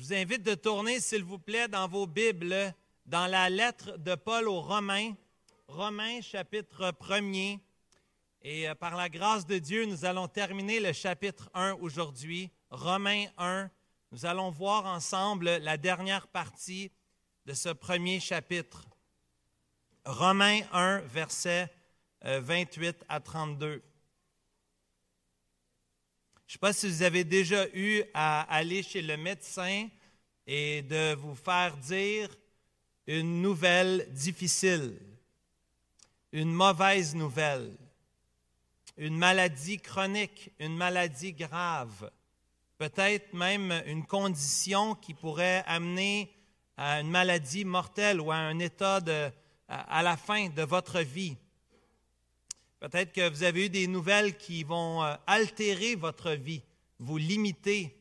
Je vous invite de tourner, s'il vous plaît, dans vos Bibles, dans la lettre de Paul aux Romains, Romains chapitre 1er. Et euh, par la grâce de Dieu, nous allons terminer le chapitre 1 aujourd'hui, Romains 1. Nous allons voir ensemble la dernière partie de ce premier chapitre. Romains 1, versets 28 euh, à 32. Je ne sais pas si vous avez déjà eu à aller chez le médecin et de vous faire dire une nouvelle difficile, une mauvaise nouvelle, une maladie chronique, une maladie grave, peut-être même une condition qui pourrait amener à une maladie mortelle ou à un état à la fin de votre vie. Peut-être que vous avez eu des nouvelles qui vont euh, altérer votre vie, vous limiter,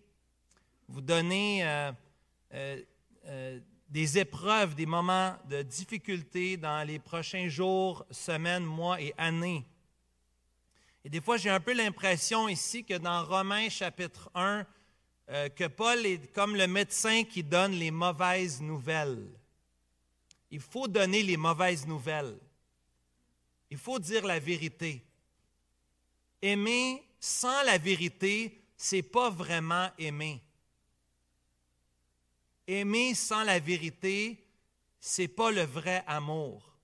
vous donner euh, euh, des épreuves, des moments de difficulté dans les prochains jours, semaines, mois et années. Et des fois, j'ai un peu l'impression ici que dans Romains chapitre 1, que Paul est comme le médecin qui donne les mauvaises nouvelles. Il faut donner les mauvaises nouvelles. Il faut dire la vérité. Aimer sans la vérité, c'est pas vraiment aimer. Aimer sans la vérité, c'est pas le vrai amour.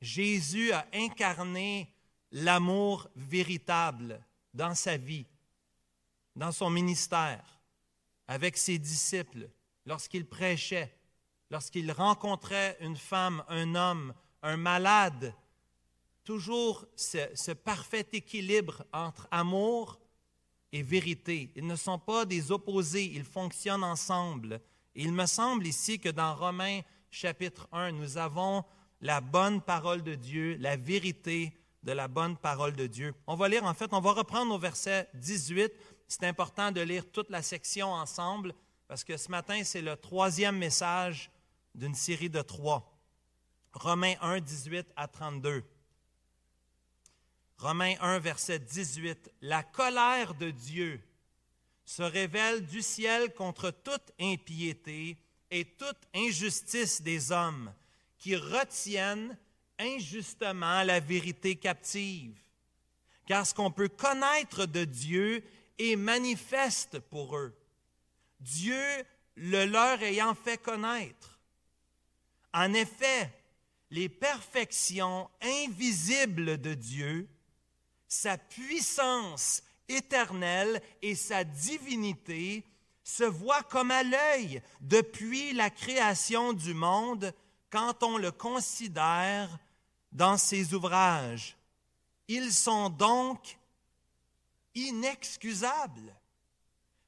Jésus a incarné l'amour véritable dans sa vie, dans son ministère, avec ses disciples, lorsqu'il prêchait, lorsqu'il rencontrait une femme, un homme, un malade, toujours ce, parfait équilibre entre amour et vérité. Ils ne sont pas des opposés, ils fonctionnent ensemble. il me semble ici que dans Romains chapitre 1, nous avons la bonne parole de Dieu, la vérité de la bonne parole de Dieu. On va lire, en fait, on va reprendre au verset 18. C'est important de lire toute la section ensemble parce que ce matin, c'est le troisième message d'une série de trois. Romains 1, 18 à 32. Romains 1, verset 18, La colère de Dieu se révèle du ciel contre toute impiété et toute injustice des hommes qui retiennent injustement la vérité captive. Car ce qu'on peut connaître de Dieu est manifeste pour eux, Dieu le leur ayant fait connaître. En effet, les perfections invisibles de Dieu, sa puissance éternelle et sa divinité se voient comme à l'œil depuis la création du monde quand on le considère dans ses ouvrages. Ils sont donc inexcusables,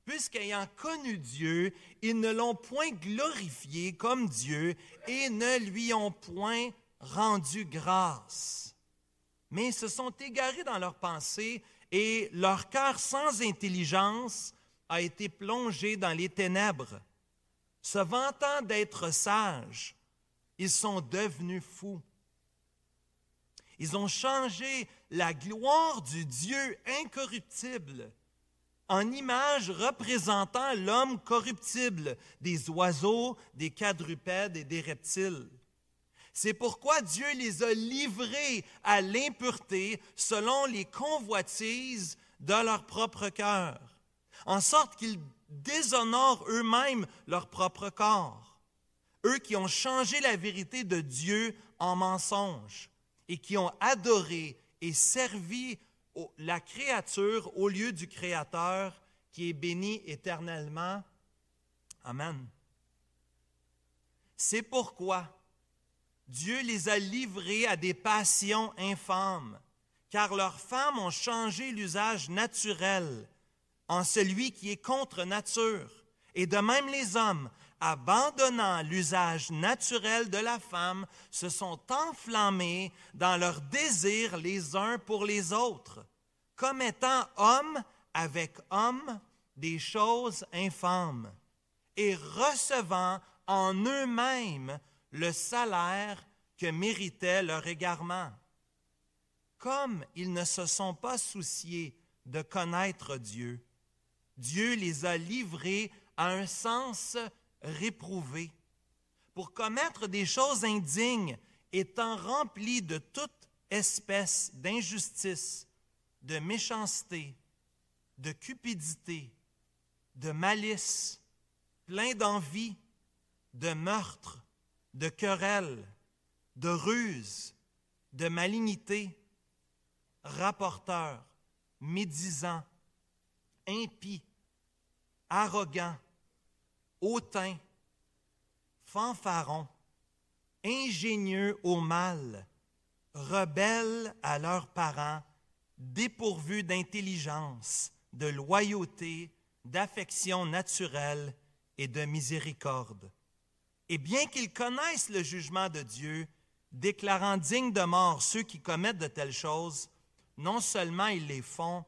puisqu'ayant connu Dieu, ils ne l'ont point glorifié comme Dieu et ne lui ont point rendu grâce mais se sont égarés dans leurs pensées et leur cœur sans intelligence a été plongé dans les ténèbres. Se vantant d'être sages, ils sont devenus fous. Ils ont changé la gloire du Dieu incorruptible en image représentant l'homme corruptible, des oiseaux, des quadrupèdes et des reptiles. C'est pourquoi Dieu les a livrés à l'impureté selon les convoitises de leur propre cœur, en sorte qu'ils déshonorent eux-mêmes leur propre corps. Eux qui ont changé la vérité de Dieu en mensonge et qui ont adoré et servi la créature au lieu du Créateur qui est béni éternellement. Amen. C'est pourquoi Dieu les a livrés à des passions infâmes, car leurs femmes ont changé l'usage naturel en celui qui est contre nature. Et de même les hommes, abandonnant l'usage naturel de la femme, se sont enflammés dans leur désir les uns pour les autres, comme étant hommes avec hommes des choses infâmes, et recevant en eux-mêmes le salaire que méritait leur égarement. Comme ils ne se sont pas souciés de connaître Dieu, Dieu les a livrés à un sens réprouvé, pour commettre des choses indignes, étant rempli de toute espèce d'injustice, de méchanceté, de cupidité, de malice, plein d'envie, de meurtre, de querelle, de ruse, de malignité, rapporteur, médisant, impie, arrogant, hautain, fanfaron, ingénieux au mal, rebelles à leurs parents, dépourvus d'intelligence, de loyauté, d'affection naturelle et de miséricorde. Et bien qu'ils connaissent le jugement de Dieu, déclarant dignes de mort ceux qui commettent de telles choses, non seulement ils les font,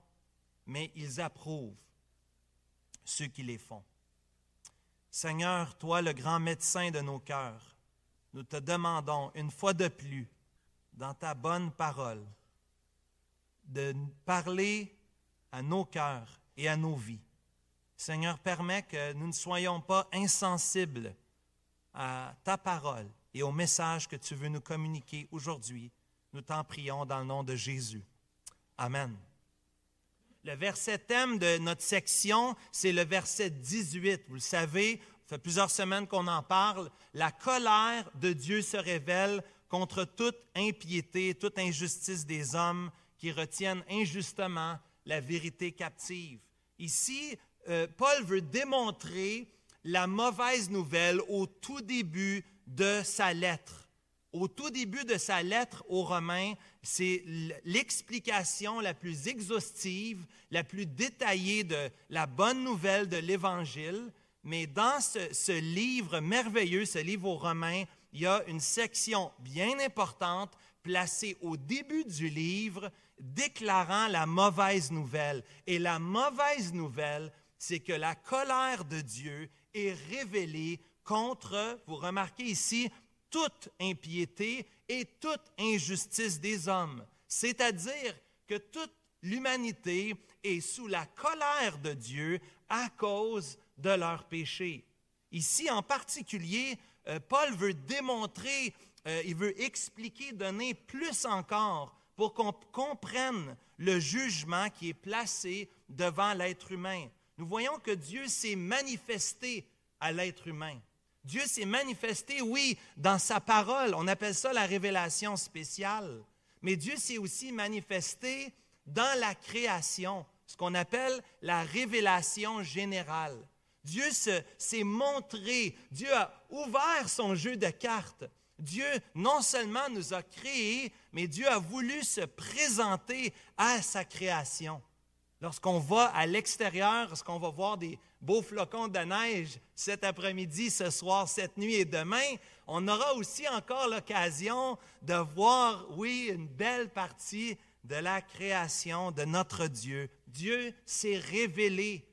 mais ils approuvent ceux qui les font. Seigneur, toi le grand médecin de nos cœurs, nous te demandons une fois de plus, dans ta bonne parole, de parler à nos cœurs et à nos vies. Seigneur, permets que nous ne soyons pas insensibles à ta parole et au message que tu veux nous communiquer aujourd'hui. Nous t'en prions dans le nom de Jésus. Amen. Le verset thème de notre section, c'est le verset 18. Vous le savez, ça fait plusieurs semaines qu'on en parle. La colère de Dieu se révèle contre toute impiété, toute injustice des hommes qui retiennent injustement la vérité captive. Ici, euh, Paul veut démontrer la mauvaise nouvelle au tout début de sa lettre. Au tout début de sa lettre aux Romains, c'est l'explication la plus exhaustive, la plus détaillée de la bonne nouvelle de l'Évangile. Mais dans ce, livre merveilleux, ce livre aux Romains, il y a une section bien importante placée au début du livre déclarant la mauvaise nouvelle. Et la mauvaise nouvelle, c'est que la colère de Dieu est révélée contre, vous remarquez ici, toute impiété et toute injustice des hommes. C'est-à-dire que toute l'humanité est sous la colère de Dieu à cause de leurs péchés. Ici, en particulier, euh, Paul veut démontrer, euh, il veut expliquer, donner plus encore pour qu'on comprenne le jugement qui est placé devant l'être humain. Nous voyons que Dieu s'est manifesté à l'être humain. Dieu s'est manifesté, oui, dans sa parole. On appelle ça la révélation spéciale. Mais Dieu s'est aussi manifesté dans la création, ce qu'on appelle la révélation générale. Dieu s'est montré, Dieu a ouvert son jeu de cartes. Dieu non seulement nous a créés, mais Dieu a voulu se présenter à sa création. Lorsqu'on va à l'extérieur, lorsqu'on va voir des beaux flocons de neige cet après-midi, ce soir, cette nuit et demain, on aura aussi encore l'occasion de voir, oui, une belle partie de la création de notre Dieu. Dieu s'est révélé,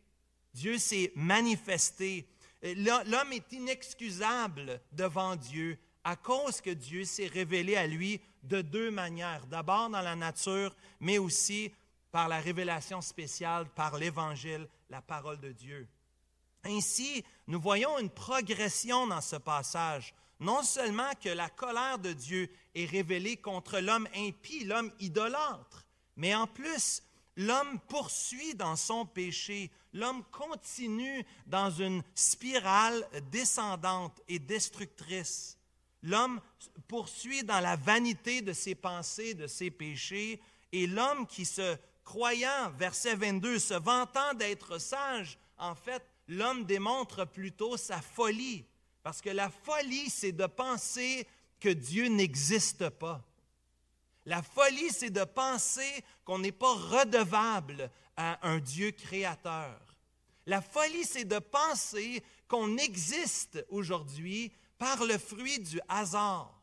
Dieu s'est manifesté. L'homme est inexcusable devant Dieu à cause que Dieu s'est révélé à lui de deux manières. D'abord dans la nature, mais aussi par la révélation spéciale, par l'Évangile, la parole de Dieu. Ainsi, nous voyons une progression dans ce passage. Non seulement que la colère de Dieu est révélée contre l'homme impie, l'homme idolâtre, mais en plus, l'homme poursuit dans son péché, l'homme continue dans une spirale descendante et destructrice. L'homme poursuit dans la vanité de ses pensées, de ses péchés, et l'homme qui se croyant, verset 22, se vantant d'être sage, en fait, l'homme démontre plutôt sa folie. Parce que la folie, c'est de penser que Dieu n'existe pas. La folie, c'est de penser qu'on n'est pas redevable à un Dieu créateur. La folie, c'est de penser qu'on existe aujourd'hui par le fruit du hasard,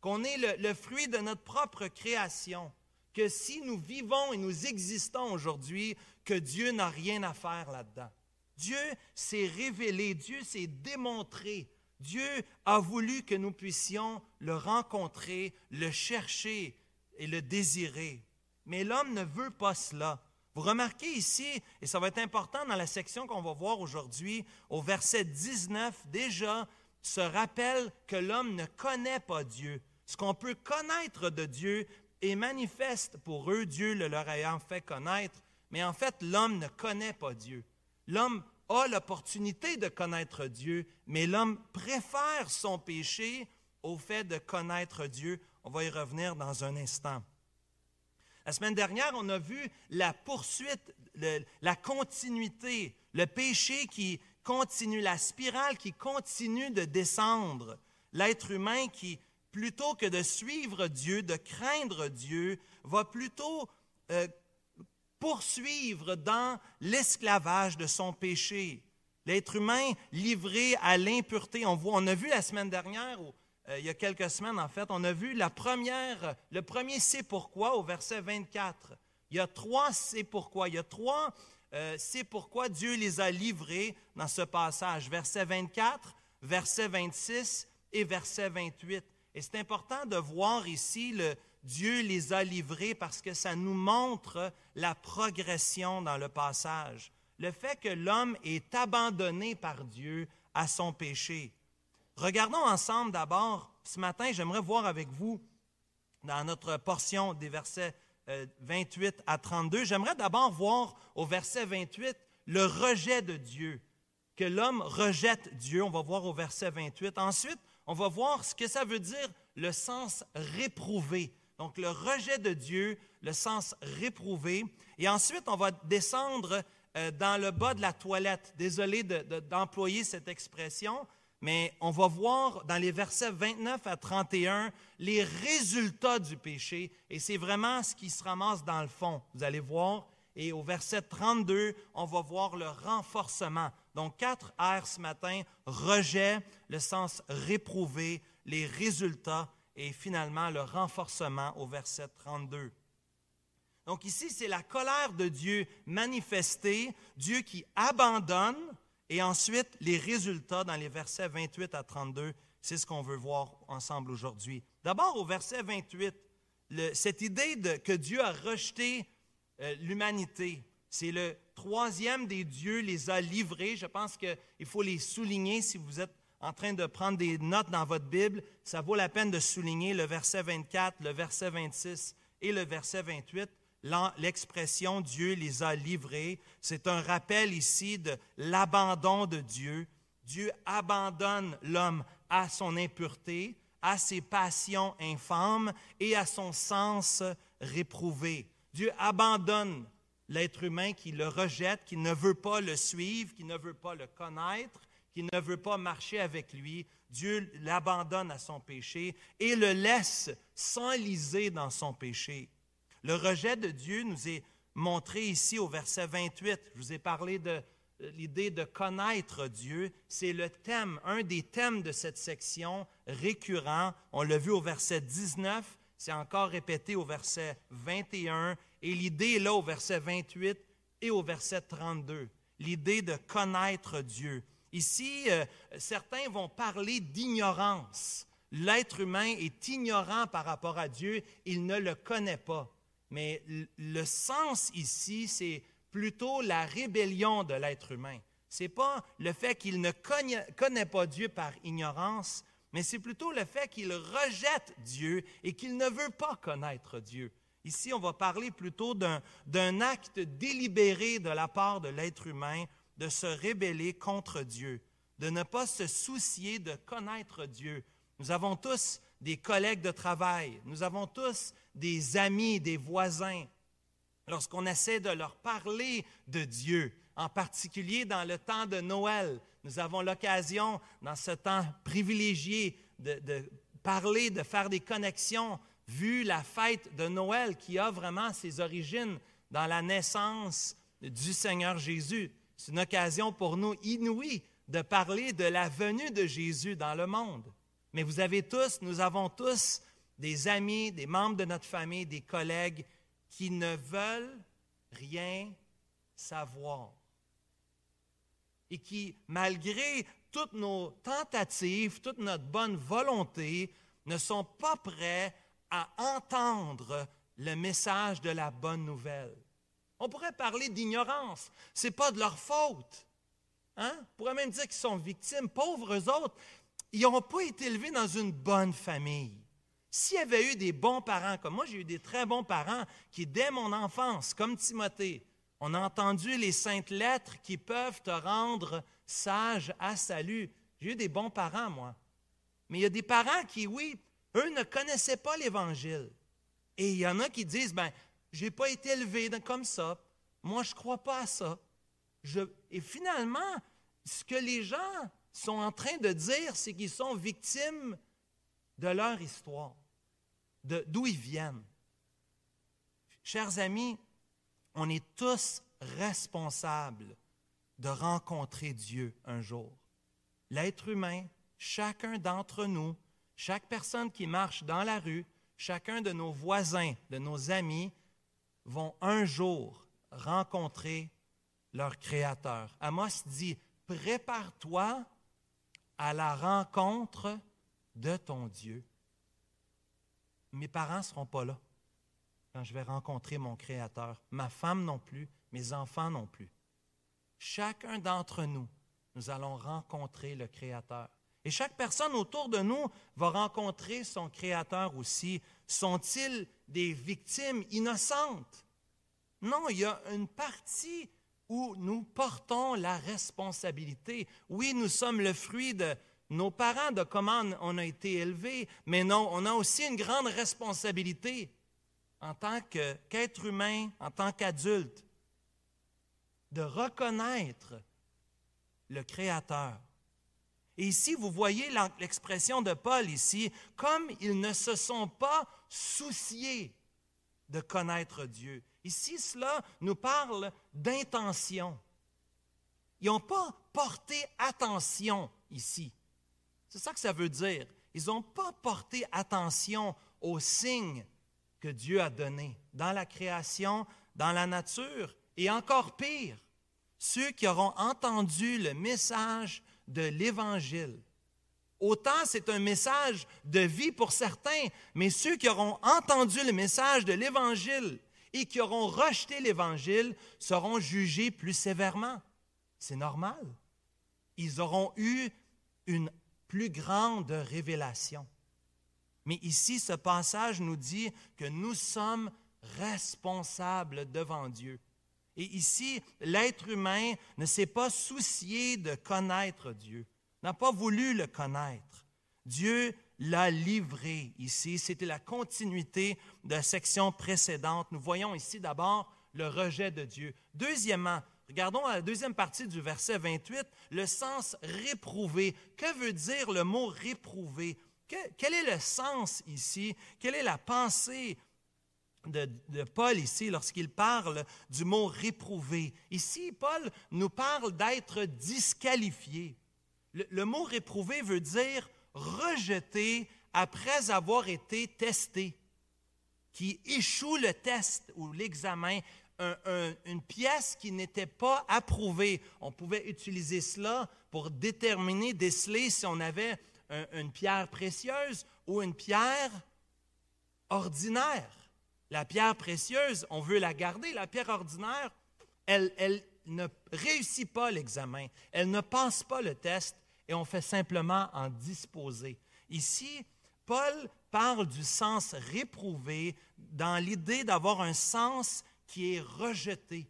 qu'on est le, le, fruit de notre propre création que si nous vivons et nous existons aujourd'hui, que Dieu n'a rien à faire là-dedans. Dieu s'est révélé, Dieu s'est démontré. Dieu a voulu que nous puissions le rencontrer, le chercher et le désirer. Mais l'homme ne veut pas cela. Vous remarquez ici, et ça va être important dans la section qu'on va voir aujourd'hui, au verset 19, déjà, se rappelle que l'homme ne connaît pas Dieu. Ce qu'on peut connaître de Dieu est manifeste pour eux, Dieu le leur ayant fait connaître, mais en fait, l'homme ne connaît pas Dieu. L'homme a l'opportunité de connaître Dieu, mais l'homme préfère son péché au fait de connaître Dieu. On va y revenir dans un instant. La semaine dernière, on a vu la poursuite, la continuité, le péché qui continue, la spirale qui continue de descendre. L'être humain qui, plutôt que de suivre Dieu, de craindre Dieu, va plutôt euh, poursuivre dans l'esclavage de son péché. L'être humain livré à l'impureté. On, on a vu la semaine dernière, euh, il y a quelques semaines en fait, on a vu la première, le premier c'est pourquoi au verset 24. Il y a trois c'est pourquoi. Il y a trois euh, c'est pourquoi Dieu les a livrés dans ce passage. Verset 24, verset 26 et verset 28. Et c'est important de voir ici le, Dieu les a livrés parce que ça nous montre la progression dans le passage. Le fait que l'homme est abandonné par Dieu à son péché. Regardons ensemble d'abord, ce matin, j'aimerais voir avec vous, dans notre portion des versets 28 euh, à 32, j'aimerais d'abord voir au verset 28 le rejet de Dieu, que l'homme rejette Dieu, on va voir au verset 28. Ensuite, on va voir ce que ça veut dire le sens réprouvé. Donc le rejet de Dieu, le sens réprouvé. Et ensuite, on va descendre euh, dans le bas de la toilette. Désolé d'employer cette expression, mais on va voir dans les versets 29 à 31 les résultats du péché. Et c'est vraiment ce qui se ramasse dans le fond. Vous allez voir. Et au verset 32, on va voir le renforcement. Donc, quatre R ce matin, rejet, le sens réprouvé, les résultats et finalement le renforcement au verset 32. Donc ici, c'est la colère de Dieu manifestée, Dieu qui abandonne, et ensuite les résultats dans les versets 28 à 32, c'est ce qu'on veut voir ensemble aujourd'hui. D'abord au verset 28, cette idée que Dieu a rejeté euh, l'humanité, c'est le troisième des dieux les a livrés. Je pense qu'il faut les souligner si vous êtes en train de prendre des notes dans votre Bible, ça vaut la peine de souligner le verset 24, le verset 26 et le verset 28. L'expression Dieu les a livrés, c'est un rappel ici de l'abandon de Dieu. Dieu abandonne l'homme à son impureté, à ses passions infâmes et à son sens réprouvé. Dieu abandonne l'être humain qui le rejette, qui ne veut pas le suivre, qui ne veut pas le connaître, qui ne veut pas marcher avec lui, Dieu l'abandonne à son péché et le laisse s'enliser dans son péché. Le rejet de Dieu nous est montré ici au verset 28. Je vous ai parlé de l'idée de connaître Dieu. C'est le thème, un des thèmes de cette section récurrent. On l'a vu au verset 19, c'est encore répété au verset 21, et l'idée est là au verset 28 et au verset 32. L'idée de connaître Dieu. Ici, euh, certains vont parler d'ignorance. L'être humain est ignorant par rapport à Dieu, il ne le connaît pas. Mais le sens ici, c'est plutôt la rébellion de l'être humain. Ce n'est pas le fait qu'il ne connaît pas Dieu par ignorance, mais c'est plutôt le fait qu'il rejette Dieu et qu'il ne veut pas connaître Dieu. Ici, on va parler plutôt d'un acte délibéré de la part de l'être humain de se rébeller contre Dieu, de ne pas se soucier de connaître Dieu. Nous avons tous des collègues de travail, nous avons tous des amis, des voisins. Lorsqu'on essaie de leur parler de Dieu, en particulier dans le temps de Noël, nous avons l'occasion, dans ce temps privilégié, de, de, parler, de faire des connexions, vu la fête de Noël qui a vraiment ses origines dans la naissance du Seigneur Jésus. C'est une occasion pour nous inouïe de parler de la venue de Jésus dans le monde. Mais vous avez tous, nous avons tous des amis, des membres de notre famille, des collègues qui ne veulent rien savoir. Et qui, malgré toutes nos tentatives, toute notre bonne volonté, ne sont pas prêts à entendre le message de la bonne nouvelle. On pourrait parler d'ignorance. Ce n'est pas de leur faute. Hein? On pourrait même dire qu'ils sont victimes. Pauvres autres, ils n'ont pas été élevés dans une bonne famille. S'il y avait eu des bons parents, comme moi j'ai eu des très bons parents qui, dès mon enfance, comme Timothée, on a entendu les saintes lettres qui peuvent te rendre sage à salut. J'ai eu des bons parents, moi. Mais il y a des parents qui, oui, eux ne connaissaient pas l'Évangile. Et il y en a qui disent, ben, je n'ai pas été élevé comme ça. Moi, je ne crois pas à ça. et finalement, ce que les gens sont en train de dire, c'est qu'ils sont victimes de leur histoire, d'où ils viennent. Chers amis, on est tous responsables de rencontrer Dieu un jour. L'être humain, chacun d'entre nous, chaque personne qui marche dans la rue, chacun de nos voisins, de nos amis, vont un jour rencontrer leur Créateur. Amos dit, prépare-toi à la rencontre de ton Dieu. Mes parents ne seront pas là quand je vais rencontrer mon Créateur. Ma femme non plus, mes enfants non plus. Chacun d'entre nous, nous allons rencontrer le Créateur. Et chaque personne autour de nous va rencontrer son Créateur aussi. Sont-ils des victimes innocentes? Non, il y a une partie où nous portons la responsabilité. Oui, nous sommes le fruit de nos parents, de comment on a été élevés, mais non, on a aussi une grande responsabilité en tant qu'être humain, en tant qu'adulte, de reconnaître le Créateur. Et ici, vous voyez l'expression de Paul ici, comme ils ne se sont pas souciés de connaître Dieu. Ici, cela nous parle d'intention. Ils n'ont pas porté attention ici. C'est ça que ça veut dire. Ils n'ont pas porté attention aux signes que Dieu a donnés dans la création, dans la nature, et encore pire, ceux qui auront entendu le message de l'Évangile. Autant c'est un message de vie pour certains, mais ceux qui auront entendu le message de l'Évangile et qui auront rejeté l'Évangile seront jugés plus sévèrement. C'est normal. Ils auront eu une plus grande révélation. Mais ici, ce passage nous dit que nous sommes responsables devant Dieu. Et ici, l'être humain ne s'est pas soucié de connaître Dieu, n'a pas voulu le connaître. Dieu l'a livré ici. C'était la continuité de la section précédente. Nous voyons ici d'abord le rejet de Dieu. Deuxièmement, Regardons la deuxième partie du verset 28, le sens réprouvé. Que veut dire le mot réprouvé? quel est le sens ici? Quelle est la pensée de, Paul ici lorsqu'il parle du mot réprouvé? Ici, Paul nous parle d'être disqualifié. Le, mot réprouvé veut dire rejeté après avoir été testé, qui échoue le test ou l'examen une pièce qui n'était pas approuvée. On pouvait utiliser cela pour déterminer, déceler si on avait une pierre précieuse ou une pierre ordinaire. La pierre précieuse, on veut la garder. La pierre ordinaire, elle, ne réussit pas l'examen. Elle ne passe pas le test et on fait simplement en disposer. Ici, Paul parle du sens réprouvé dans l'idée d'avoir un sens qui est rejeté.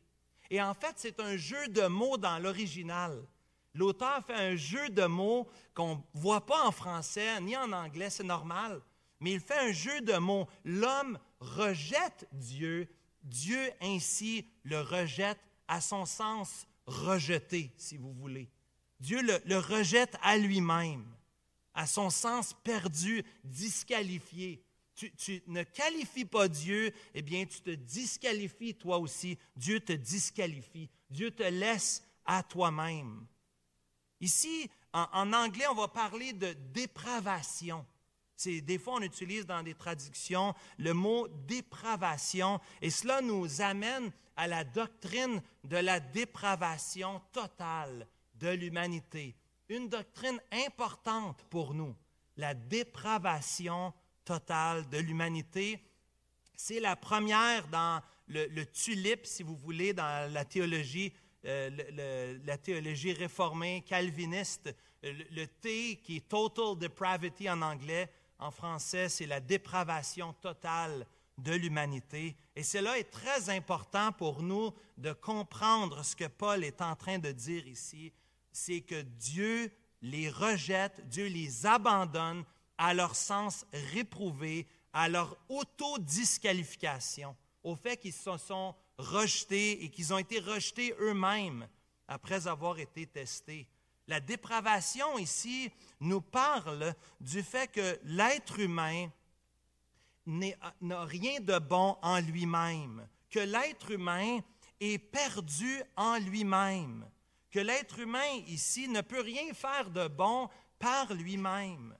Et en fait, c'est un jeu de mots dans l'original. L'auteur fait un jeu de mots qu'on ne voit pas en français ni en anglais, c'est normal, mais il fait un jeu de mots. L'homme rejette Dieu, Dieu ainsi le rejette à son sens rejeté, si vous voulez. Dieu le, rejette à lui-même, à son sens perdu, disqualifié tu, ne qualifies pas Dieu, eh bien, tu te disqualifies toi aussi. Dieu te disqualifie. Dieu te laisse à toi-même. Ici, en, anglais, on va parler de dépravation. Des fois, on utilise dans des traductions le mot dépravation, et cela nous amène à la doctrine de la dépravation totale de l'humanité. Une doctrine importante pour nous, la dépravation totale de l'humanité. C'est la première dans le, tulipe, si vous voulez, dans la théologie, euh, la théologie réformée, calviniste. Le, le T qui est total depravity en anglais, en français, c'est la dépravation totale de l'humanité. Et cela est très important pour nous de comprendre ce que Paul est en train de dire ici, c'est que Dieu les rejette, Dieu les abandonne à leur sens réprouvé, à leur autodisqualification, au fait qu'ils se sont rejetés et qu'ils ont été rejetés eux-mêmes après avoir été testés. La dépravation ici nous parle du fait que l'être humain n'a rien de bon en lui-même, que l'être humain est perdu en lui-même, que l'être humain ici ne peut rien faire de bon par lui-même.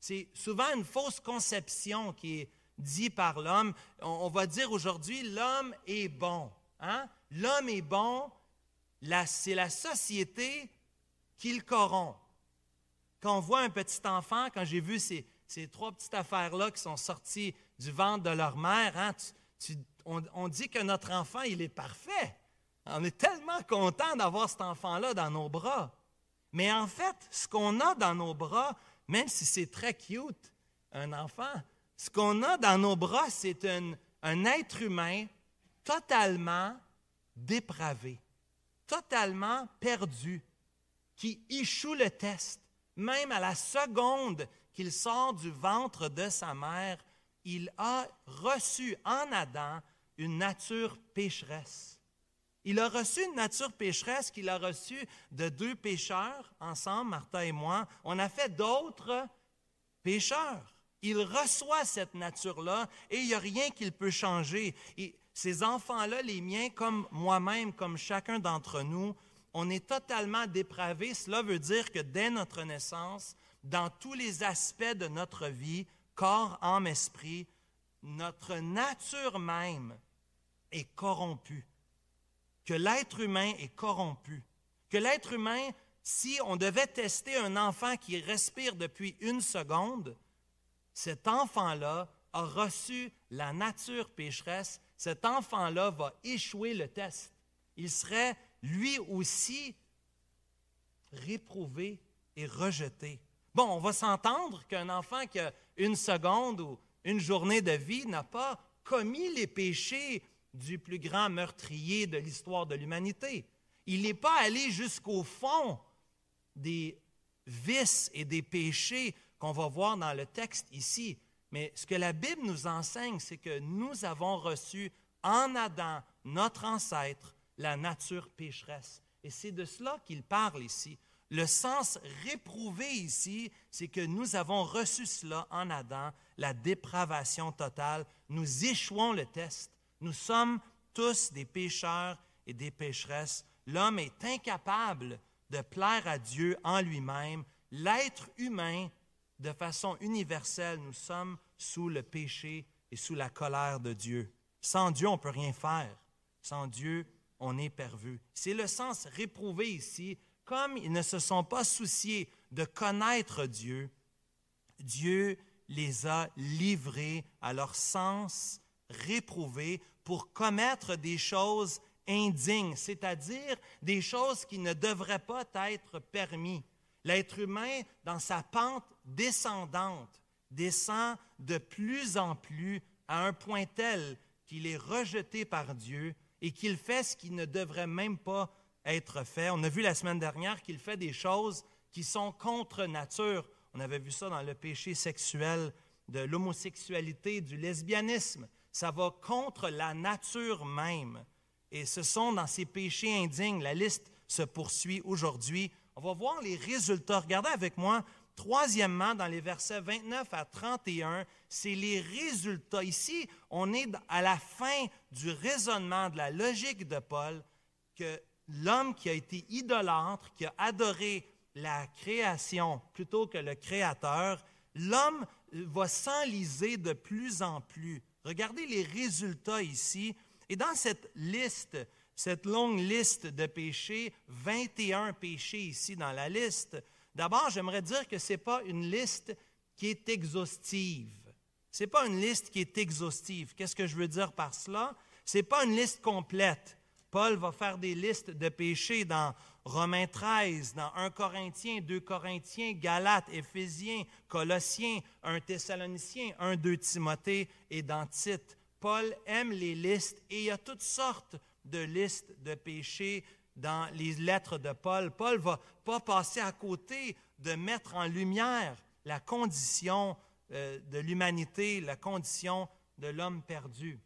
C'est souvent une fausse conception qui est dite par l'homme. On, va dire aujourd'hui, l'homme est bon. Hein? L'homme est bon, c'est la société qui le corrompt. Quand on voit un petit enfant, quand j'ai vu ces, trois petites affaires-là qui sont sorties du ventre de leur mère, hein, on, dit que notre enfant, il est parfait. On est tellement content d'avoir cet enfant-là dans nos bras. Mais en fait, ce qu'on a dans nos bras, même si c'est très cute, un enfant, ce qu'on a dans nos bras, c'est un être humain totalement dépravé, totalement perdu, qui échoue le test. Même à la seconde qu'il sort du ventre de sa mère, il a reçu en Adam une nature pécheresse. Il a reçu une nature pécheresse qu'il a reçue de deux pécheurs ensemble, Martha et moi. On a fait d'autres pécheurs. Il reçoit cette nature-là et il n'y a rien qu'il peut changer. Et ces enfants-là, les miens, comme moi-même, comme chacun d'entre nous, on est totalement dépravés. Cela veut dire que dès notre naissance, dans tous les aspects de notre vie, corps, âme, esprit, notre nature même est corrompue, que l'être humain est corrompu, que l'être humain, si on devait tester un enfant qui respire depuis une seconde, cet enfant-là a reçu la nature pécheresse, cet enfant-là va échouer le test. Il serait lui aussi réprouvé et rejeté. Bon, on va s'entendre qu'un enfant qui a une seconde ou une journée de vie n'a pas commis les péchés du plus grand meurtrier de l'histoire de l'humanité. Il n'est pas allé jusqu'au fond des vices et des péchés qu'on va voir dans le texte ici. Mais ce que la Bible nous enseigne, c'est que nous avons reçu en Adam, notre ancêtre, la nature pécheresse. Et c'est de cela qu'il parle ici. Le sens réprouvé ici, c'est que nous avons reçu cela en Adam, la dépravation totale. Nous échouons le test. Nous sommes tous des pécheurs et des pécheresses. L'homme est incapable de plaire à Dieu en lui-même. L'être humain, de façon universelle, nous sommes sous le péché et sous la colère de Dieu. Sans Dieu, on ne peut rien faire. Sans Dieu, on est pervu. C'est le sens réprouvé ici comme ils ne se sont pas souciés de connaître Dieu, Dieu les a livrés à leur sens réprouvé pour commettre des choses indignes, c'est-à-dire des choses qui ne devraient pas être permises. L'être humain, dans sa pente descendante, descend de plus en plus à un point tel qu'il est rejeté par Dieu et qu'il fait ce qui ne devrait même pas être fait. On a vu la semaine dernière qu'il fait des choses qui sont contre nature. On avait vu ça dans le péché sexuel de l'homosexualité, du lesbianisme. Ça va contre la nature même. Et ce sont dans ces péchés indignes. La liste se poursuit aujourd'hui. On va voir les résultats. Regardez avec moi. Troisièmement, dans les versets 29 à 31, c'est les résultats. Ici, on est à la fin du raisonnement, de la logique de Paul, que l'homme qui a été idolâtre, qui a adoré la création plutôt que le créateur, l'homme va s'enliser de plus en plus. Regardez les résultats ici. Et dans cette liste, cette longue liste de péchés, 21 péchés ici dans la liste, d'abord, j'aimerais dire que ce n'est pas une liste qui est exhaustive. Ce n'est pas une liste qui est exhaustive. Qu'est-ce que je veux dire par cela? Ce n'est pas une liste complète. Paul va faire des listes de péchés dans Romains 13, dans 1 Corinthiens, 2 Corinthiens, Galates, Éphésiens, Colossiens, 1 Thessaloniciens, 1, 2 Timothée et dans Tite. Paul aime les listes et il y a toutes sortes de listes de péchés dans les lettres de Paul. Paul ne va pas passer à côté de mettre en lumière la condition euh, de l'humanité, la condition de l'homme perdu.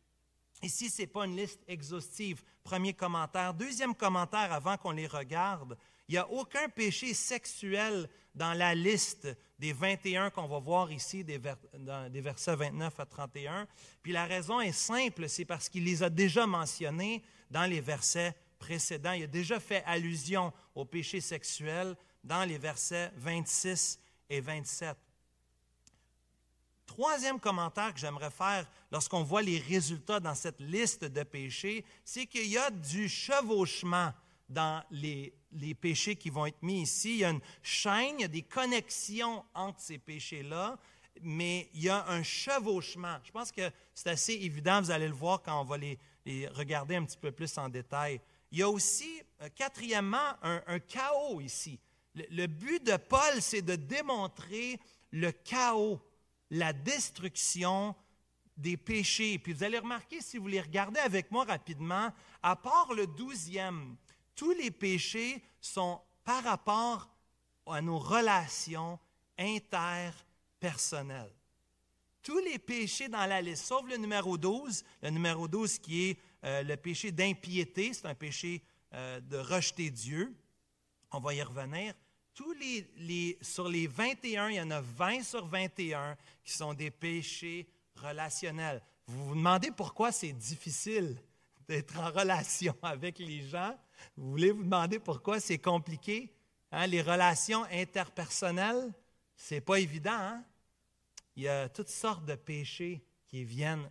Ici, ce n'est pas une liste exhaustive. Premier commentaire. Deuxième commentaire avant qu'on les regarde. Il n'y a aucun péché sexuel dans la liste des 21 qu'on va voir ici, des, des, versets 29 à 31. Puis la raison est simple, c'est parce qu'il les a déjà mentionnés dans les versets précédents. Il a déjà fait allusion au péché sexuel dans les versets 26 et 27. Troisième commentaire que j'aimerais faire lorsqu'on voit les résultats dans cette liste de péchés, c'est qu'il y a du chevauchement dans les, les, péchés qui vont être mis ici. Il y a une chaîne, il y a des connexions entre ces péchés-là, mais il y a un chevauchement. Je pense que c'est assez évident, vous allez le voir quand on va les, regarder un petit peu plus en détail. Il y a aussi, euh, quatrièmement, un, chaos ici. le but de Paul, c'est de démontrer le chaos la destruction des péchés. Puis vous allez remarquer, si vous les regardez avec moi rapidement, à part le douzième, tous les péchés sont par rapport à nos relations interpersonnelles. Tous les péchés dans la liste, sauf le numéro 12, le numéro 12 qui est euh, le péché d'impiété, c'est un péché euh, de rejeter Dieu. On va y revenir les, sur les 21, il y en a 20 sur 21 qui sont des péchés relationnels. Vous vous demandez pourquoi c'est difficile d'être en relation avec les gens? Vous voulez vous demander pourquoi c'est compliqué? Hein? Les relations interpersonnelles, c'est pas évident. Hein? Il y a toutes sortes de péchés qui viennent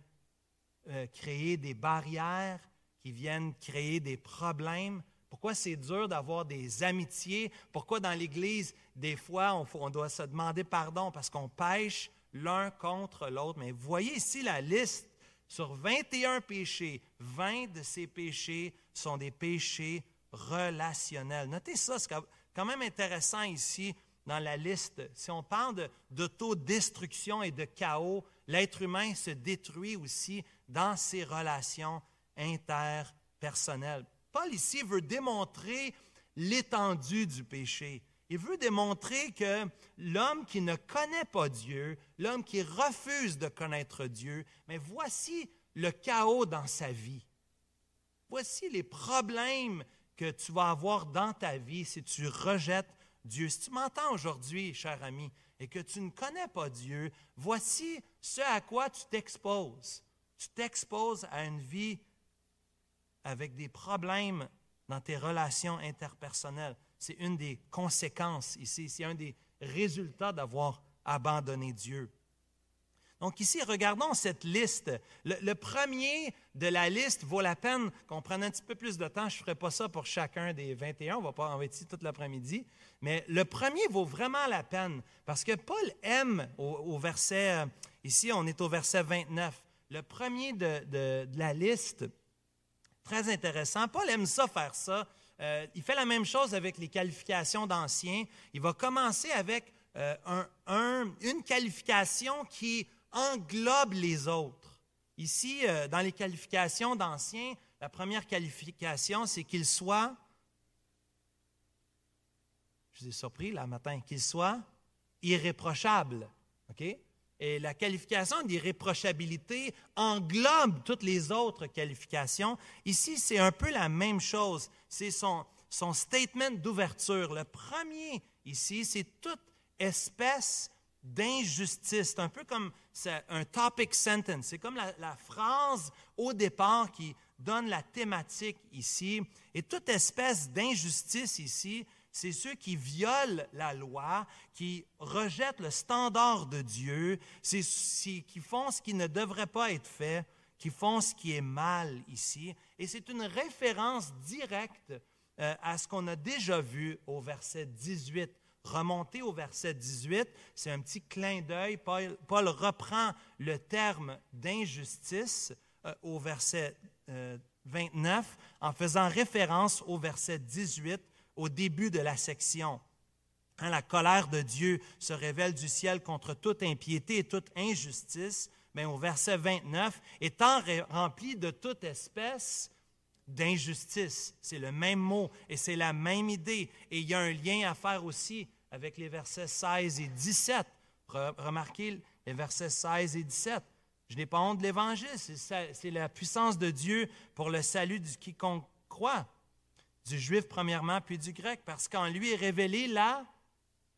euh, créer des barrières, qui viennent créer des problèmes? Pourquoi c'est dur d'avoir des amitiés? Pourquoi dans l'Église, des fois, on, doit se demander pardon parce qu'on pêche l'un contre l'autre? Mais voyez ici la liste. Sur 21 péchés, 20 de ces péchés sont des péchés relationnels. Notez ça, c'est quand même intéressant ici dans la liste. Si on parle d'autodestruction et de chaos, l'être humain se détruit aussi dans ses relations interpersonnelles. Paul ici veut démontrer l'étendue du péché. Il veut démontrer que l'homme qui ne connaît pas Dieu, l'homme qui refuse de connaître Dieu, mais voici le chaos dans sa vie. Voici les problèmes que tu vas avoir dans ta vie si tu rejettes Dieu. Si tu m'entends aujourd'hui, cher ami, et que tu ne connais pas Dieu, voici ce à quoi tu t'exposes. Tu t'exposes à une vie avec des problèmes dans tes relations interpersonnelles. C'est une des conséquences ici, c'est un des résultats d'avoir abandonné Dieu. Donc ici, regardons cette liste. Le, premier de la liste vaut la peine qu'on prenne un petit peu plus de temps. Je ne ferai pas ça pour chacun des 21, on va pas en ici toute l'après-midi. Mais le premier vaut vraiment la peine parce que Paul aime au, verset, ici on est au verset 29, le premier de, la liste, Très intéressant. Paul aime ça faire ça. Euh, il fait la même chose avec les qualifications d'anciens. Il va commencer avec euh, une qualification qui englobe les autres. Ici, euh, dans les qualifications d'anciens, la première qualification, c'est qu'il soit, je vous ai surpris là matin, qu'il soit irréprochable. OK? Et la qualification d'irréprochabilité englobe toutes les autres qualifications. Ici, c'est un peu la même chose. C'est son, son statement d'ouverture. Le premier ici, c'est toute espèce d'injustice. C'est un peu comme un topic sentence. C'est comme la, la, phrase au départ qui donne la thématique ici. Et toute espèce d'injustice ici, c'est ceux qui violent la loi, qui rejettent le standard de Dieu, c'est qui font ce qui ne devrait pas être fait, qui font ce qui est mal ici. Et c'est une référence directe euh, à ce qu'on a déjà vu au verset 18. Remonter au verset 18, c'est un petit clin d'œil. Paul, reprend le terme d'injustice euh, au verset 29 euh, en faisant référence au verset 18 au début de la section. Hein, la colère de Dieu se révèle du ciel contre toute impiété et toute injustice. Mais au verset 29, étant rempli de toute espèce d'injustice. C'est le même mot et c'est la même idée. Et il y a un lien à faire aussi avec les versets 16 et 17. Remarquez les versets 16 et 17. Je n'ai pas honte de l'Évangile, c'est la puissance de Dieu pour le salut de quiconque croit, du juif premièrement, puis du grec, parce qu'en lui est révélée la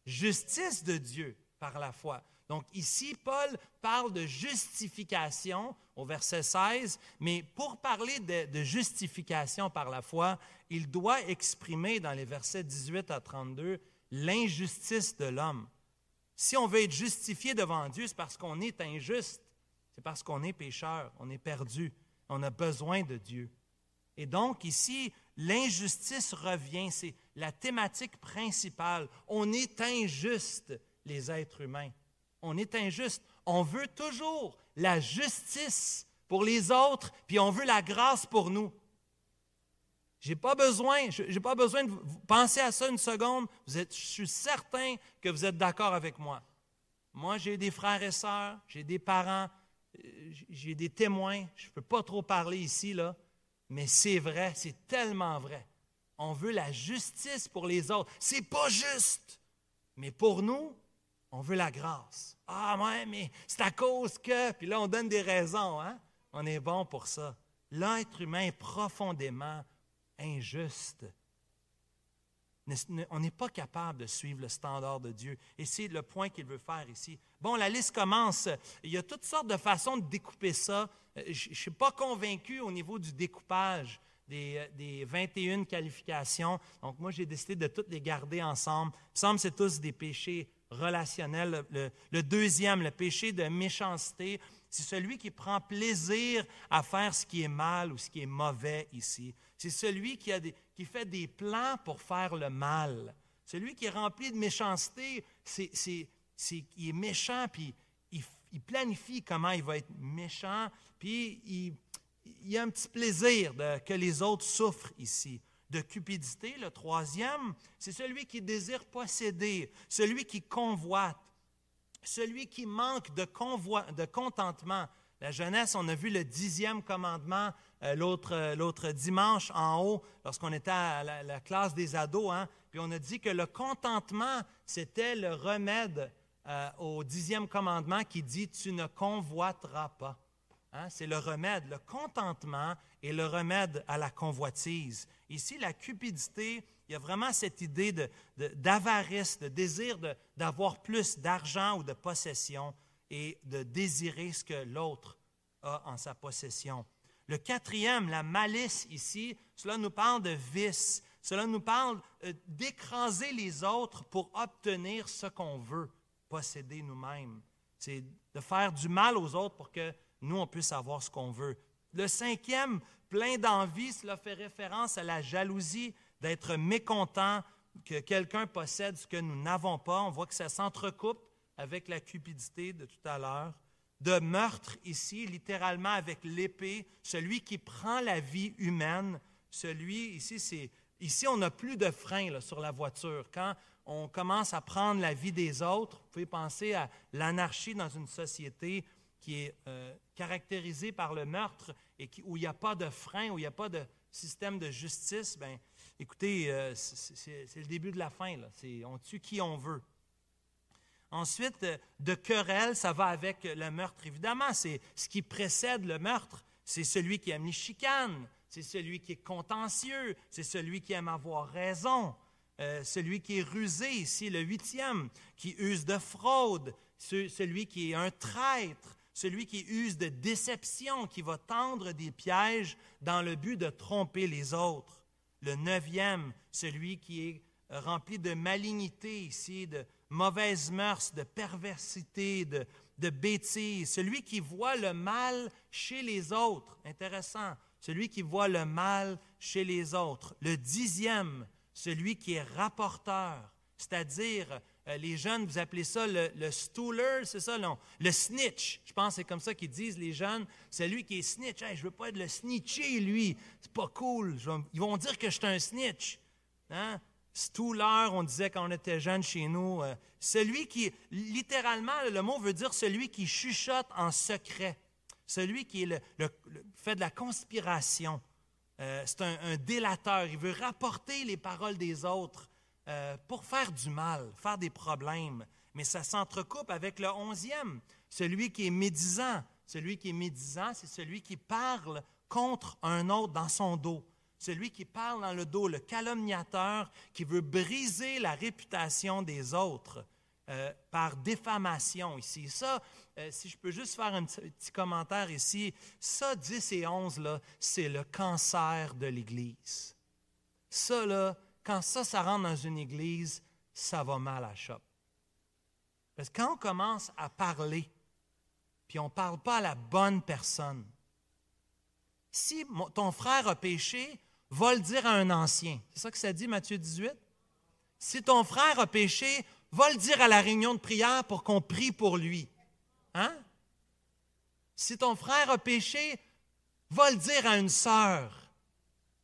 justice de Dieu par la foi. Donc ici, Paul parle de justification au verset 16, mais pour parler de, justification par la foi, il doit exprimer dans les versets 18 à 32 l'injustice de l'homme. Si on veut être justifié devant Dieu, c'est parce qu'on est injuste, c'est parce qu'on est pécheur, on est perdu, on a besoin de Dieu. Et donc ici, l'injustice revient, c'est la thématique principale. On est injuste, les êtres humains on est injuste. On veut toujours la justice pour les autres, puis on veut la grâce pour nous. J'ai pas besoin, j'ai pas besoin de penser à ça une seconde. Je suis certain que vous êtes d'accord avec moi. Moi, j'ai des frères et sœurs, j'ai des parents, euh, j'ai des témoins. Je ne peux pas trop parler ici, là, mais c'est vrai, c'est tellement vrai. On veut la justice pour les autres. C'est pas juste. Mais pour nous, on veut la grâce. Ah, ouais, mais c'est à cause que. Puis là, on donne des raisons, hein? On est bon pour ça. L'être humain est profondément injuste. On n'est pas capable de suivre le standard de Dieu. Et c'est le point qu'il veut faire ici. Bon, la liste commence. Il y a toutes sortes de façons de découper ça. Euh, je ne suis pas convaincu au niveau du découpage des, des 21 qualifications. Donc, moi, j'ai décidé de toutes les garder ensemble. Il me semble que c'est tous des péchés relationnel. Le, deuxième, le péché de méchanceté, c'est celui qui prend plaisir à faire ce qui est mal ou ce qui est mauvais ici. C'est celui qui, a qui fait des plans pour faire le mal. Celui qui est rempli de méchanceté, c'est, c'est, il est méchant, puis il, planifie comment il va être méchant, puis il, il a un petit plaisir de, que les autres souffrent ici de cupidité. Le troisième, c'est celui qui désire posséder, celui qui convoite, celui qui manque de, de contentement. La jeunesse, on a vu le dixième commandement euh, euh, l'autre, dimanche en haut, lorsqu'on était à la, classe des ados, hein, puis on a dit que le contentement, c'était le remède euh, au dixième commandement qui dit Tu ne convoiteras pas. Hein, c'est le remède. Le contentement est le remède à la convoitise. Ici, la cupidité, il y a vraiment cette idée d'avarice, de, de, désir d'avoir plus d'argent ou de possession et de désirer ce que l'autre a en sa possession. Le quatrième, la malice ici, cela nous parle de vice. Cela nous parle euh, d'écraser les autres pour obtenir ce qu'on veut posséder nous-mêmes. C'est de faire du mal aux autres pour que nous, on puisse avoir ce qu'on veut. Le cinquième, plein d'envie, cela fait référence à la jalousie, d'être mécontent que quelqu'un possède ce que nous n'avons pas. On voit que ça s'entrecoupe avec la cupidité de tout à l'heure. De meurtre ici, littéralement avec l'épée, celui qui prend la vie humaine. Celui, ici, c'est, ici on n'a plus de frein sur la voiture. Quand on commence à prendre la vie des autres, vous pouvez penser à l'anarchie dans une société qui est euh, caractérisé par le meurtre et où il n'y a pas de frein, où il n'y a pas de système de justice, ben, écoutez, euh, c'est le début de la fin. On tue qui on veut. Ensuite, euh, de querelle, ça va avec le meurtre, évidemment. C'est ce qui précède le meurtre. C'est celui qui aime les chicanes, c'est celui qui est contentieux, c'est celui qui aime avoir raison, celui qui est rusé, ici le huitième, qui use de fraude, celui qui est un traître, celui qui use de déception, qui va tendre des pièges dans le but de tromper les autres. Le neuvième, celui qui est rempli de malignité ici, de mauvaises mœurs, de perversité, de, de bêtises. Celui qui voit le mal chez les autres. Intéressant. Celui qui voit le mal chez les autres. Le dixième, celui qui est rapporteur. c'est-à-dire euh, les jeunes, vous appelez ça le, le stooler, c'est ça, non? Le snitch. Je pense que c'est comme ça qu'ils disent, les jeunes. C'est lui qui est snitch. Hey, je veux pas être le snitché, lui. C'est pas cool. ils vont dire que je suis un snitch. Hein? Stooler, on disait quand on était jeunes chez nous. Euh, celui qui, littéralement, le mot veut dire celui qui chuchote en secret. Celui qui fait de la conspiration. Euh, c'est un, délateur. Il veut rapporter les paroles des autres. Euh, pour faire du mal, faire des problèmes. Mais ça s'entrecoupe avec le onzième, celui qui est médisant. Celui qui est médisant, c'est celui qui parle contre un autre dans son dos. Celui qui parle dans le dos, le calomniateur qui veut briser la réputation des autres euh, par diffamation ici. Ça, euh, si je peux juste faire un petit, commentaire ici, ça, 10 et 11, là, c'est le cancer de l'Église. Ça, là, quand ça, ça rentre dans une église, ça va mal à la Parce que quand on commence à parler, puis on ne parle pas à la bonne personne, si ton frère a péché, va le dire à un ancien. C'est ça que ça dit, Matthieu 18? Si ton frère a péché, va le dire à la réunion de prière pour qu'on prie pour lui. Hein? Si ton frère a péché, va le dire à une sœur.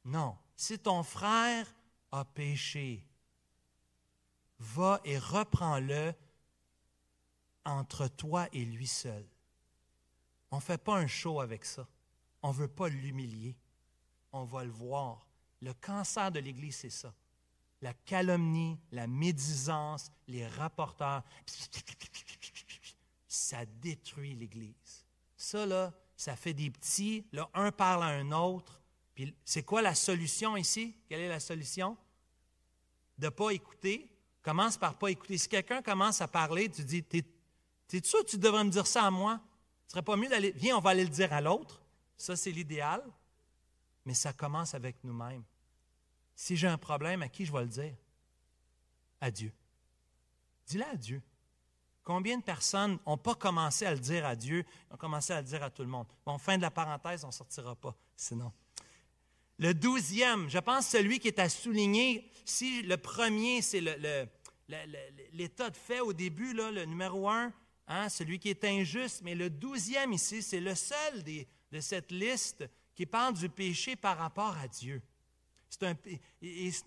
Non. Si ton frère a péché. Va et reprends-le entre toi et lui seul. On ne fait pas un show avec ça. On ne veut pas l'humilier. On va le voir. Le cancer de l'Église, c'est ça. La calomnie, la médisance, les rapporteurs, ça détruit l'Église. Ça, là, ça fait des petits. Là, un parle à un autre. Puis, c'est quoi la solution ici? Quelle est la solution? de ne pas écouter, commence par pas écouter. Si quelqu'un commence à parler, tu dis, t'es, es sûr que tu devrais me dire ça à moi? Ce serait pas mieux d'aller, viens, on va aller le dire à l'autre. Ça, c'est l'idéal. Mais ça commence avec nous-mêmes. Si j'ai un problème, à qui je vais le dire? À Dieu. Dis-le à Dieu. Combien de personnes n'ont pas commencé à le dire à Dieu, ont commencé à le dire à tout le monde? Bon, fin de la parenthèse, on ne sortira pas, sinon. Le douzième, je pense celui qui est à souligner, si le premier, c'est l'état de fait au début, là, le numéro un, hein, celui qui est injuste, mais le douzième ici, c'est le seul de cette liste qui parle du péché par rapport à Dieu. Un,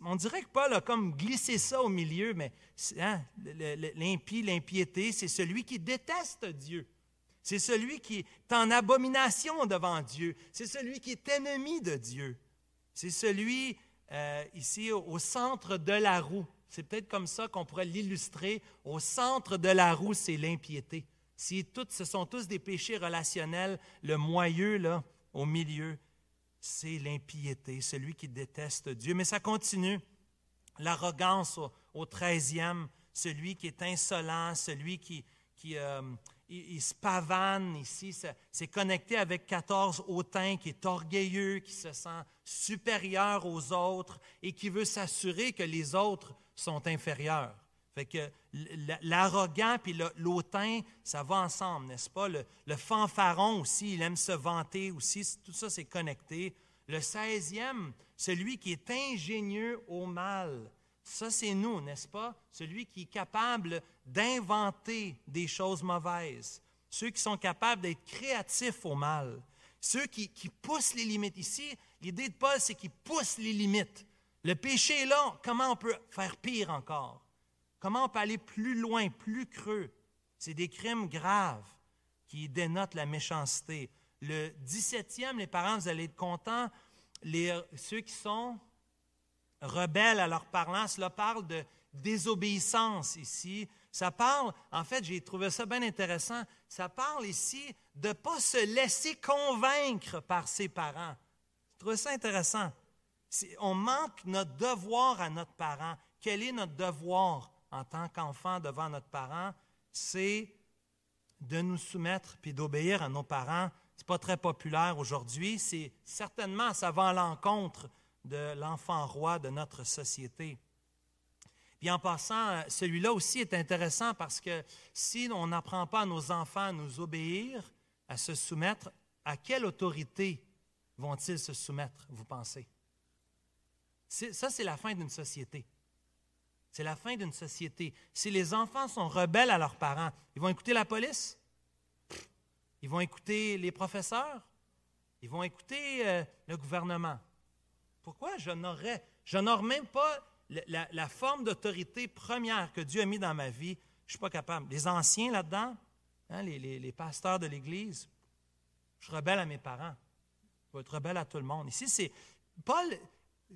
on dirait que Paul a comme glissé ça au milieu, mais hein, l'impie, l'impiété, c'est celui qui déteste Dieu. C'est celui qui est en abomination devant Dieu. C'est celui qui est ennemi de Dieu. C'est celui euh, ici au, centre de la roue. C'est peut-être comme ça qu'on pourrait l'illustrer. Au centre de la roue, c'est l'impiété. Si ce sont tous des péchés relationnels, le moyeu, là, au milieu, c'est l'impiété, celui qui déteste Dieu. Mais ça continue. L'arrogance au, treizième, celui qui est insolent, celui qui, qui, euh, se pavane ici. C'est connecté avec 14 hautain qui est orgueilleux, qui se sent supérieur aux autres et qui veut s'assurer que les autres sont inférieurs. Que l'arrogant puis l'autain, ça va ensemble, n'est-ce pas? Le, fanfaron aussi, il aime se vanter aussi. Tout ça, c'est connecté. Le 16e, celui qui est ingénieux au mal. Ça, c'est nous, n'est-ce pas? Celui qui est capable d'inventer des choses mauvaises. Ceux qui sont capables d'être créatifs au mal. Ceux qui, poussent les limites. Ici, l'idée de Paul, c'est qu'il pousse les limites. Le péché est là, comment on peut faire pire encore? Comment on peut aller plus loin, plus creux? C'est des crimes graves qui dénotent la méchanceté. Le 17e, les parents, vous allez être contents, ceux qui sont rebelles à leur parlant, cela parle de désobéissance ici. Ça parle, en fait, j'ai trouvé ça bien intéressant, ça parle ici de ne pas se laisser convaincre par ses parents. Je trouve ça intéressant. On manque notre devoir à notre parent. Quel est notre devoir? En tant qu'enfant devant notre parent? C'est de nous soumettre puis d'obéir à nos parents. Ce n'est pas très populaire aujourd'hui. C'est certainement, ça va à l'encontre de l'enfant roi de notre société. Puis en passant, celui-là aussi est intéressant parce que si on n'apprend pas à nos enfants à nous obéir, à se soumettre, à quelle autorité vont-ils se soumettre, vous pensez? Ça, c'est la fin d'une société. C'est la fin d'une société. Si les enfants sont rebelles à leurs parents, ils vont écouter la police? Ils vont écouter les professeurs? Ils vont écouter euh, le gouvernement? Pourquoi je n'aurais, même pas la, forme d'autorité première que Dieu a mis dans ma vie? Je ne suis pas capable. Les anciens là-dedans, hein, les, les, pasteurs de l'Église, je suis rebelle à mes parents. Je vais être rebelle à tout le monde. Ici, c'est. Paul,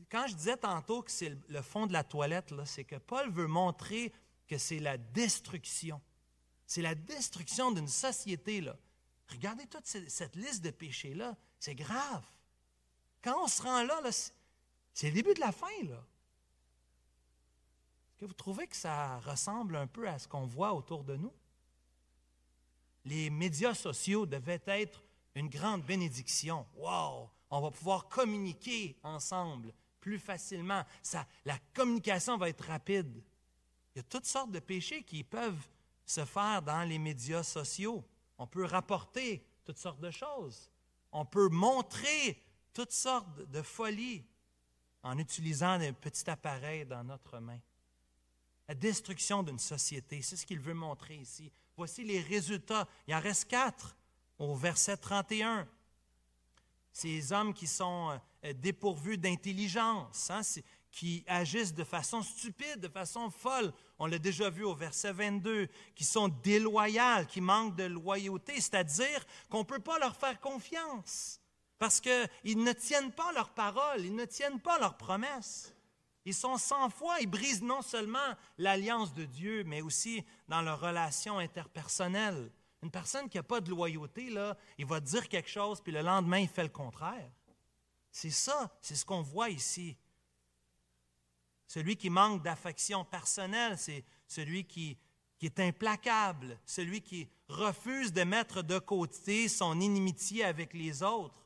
quand je disais tantôt que c'est le fond de la toilette, c'est que Paul veut montrer que c'est la destruction. C'est la destruction d'une société. Là. Regardez toute cette liste de péchés-là. C'est grave. Quand on se rend là, c'est le début de la fin. Là. Est-ce que vous trouvez que ça ressemble un peu à ce qu'on voit autour de nous? Les médias sociaux devaient être une grande bénédiction. Wow! On va pouvoir communiquer ensemble plus facilement. La communication va être rapide. Il y a toutes sortes de péchés qui peuvent se faire dans les médias sociaux. On peut rapporter toutes sortes de choses. On peut montrer toutes sortes de folies en utilisant un petit appareil dans notre main. La destruction d'une société, c'est ce qu'il veut montrer ici. Voici les résultats. Il en reste quatre au verset 31 ces hommes qui sont euh, dépourvus d'intelligence, hein, qui agissent de façon stupide, de façon folle. On l'a déjà vu au verset 22, qui sont déloyales, qui manquent de loyauté, c'est-à-dire qu'on ne peut pas leur faire confiance parce qu'ils ne tiennent pas leurs paroles, ils ne tiennent pas leurs promesses. Ils sont sans foi, ils brisent non seulement l'alliance de Dieu, mais aussi dans leurs relations interpersonnelles. Une personne qui n'a pas de loyauté, là, il va dire quelque chose, puis le lendemain, il fait le contraire. C'est ça, c'est ce qu'on voit ici. Celui qui manque d'affection personnelle, c'est celui qui, est implacable, celui qui refuse de mettre de côté son inimitié avec les autres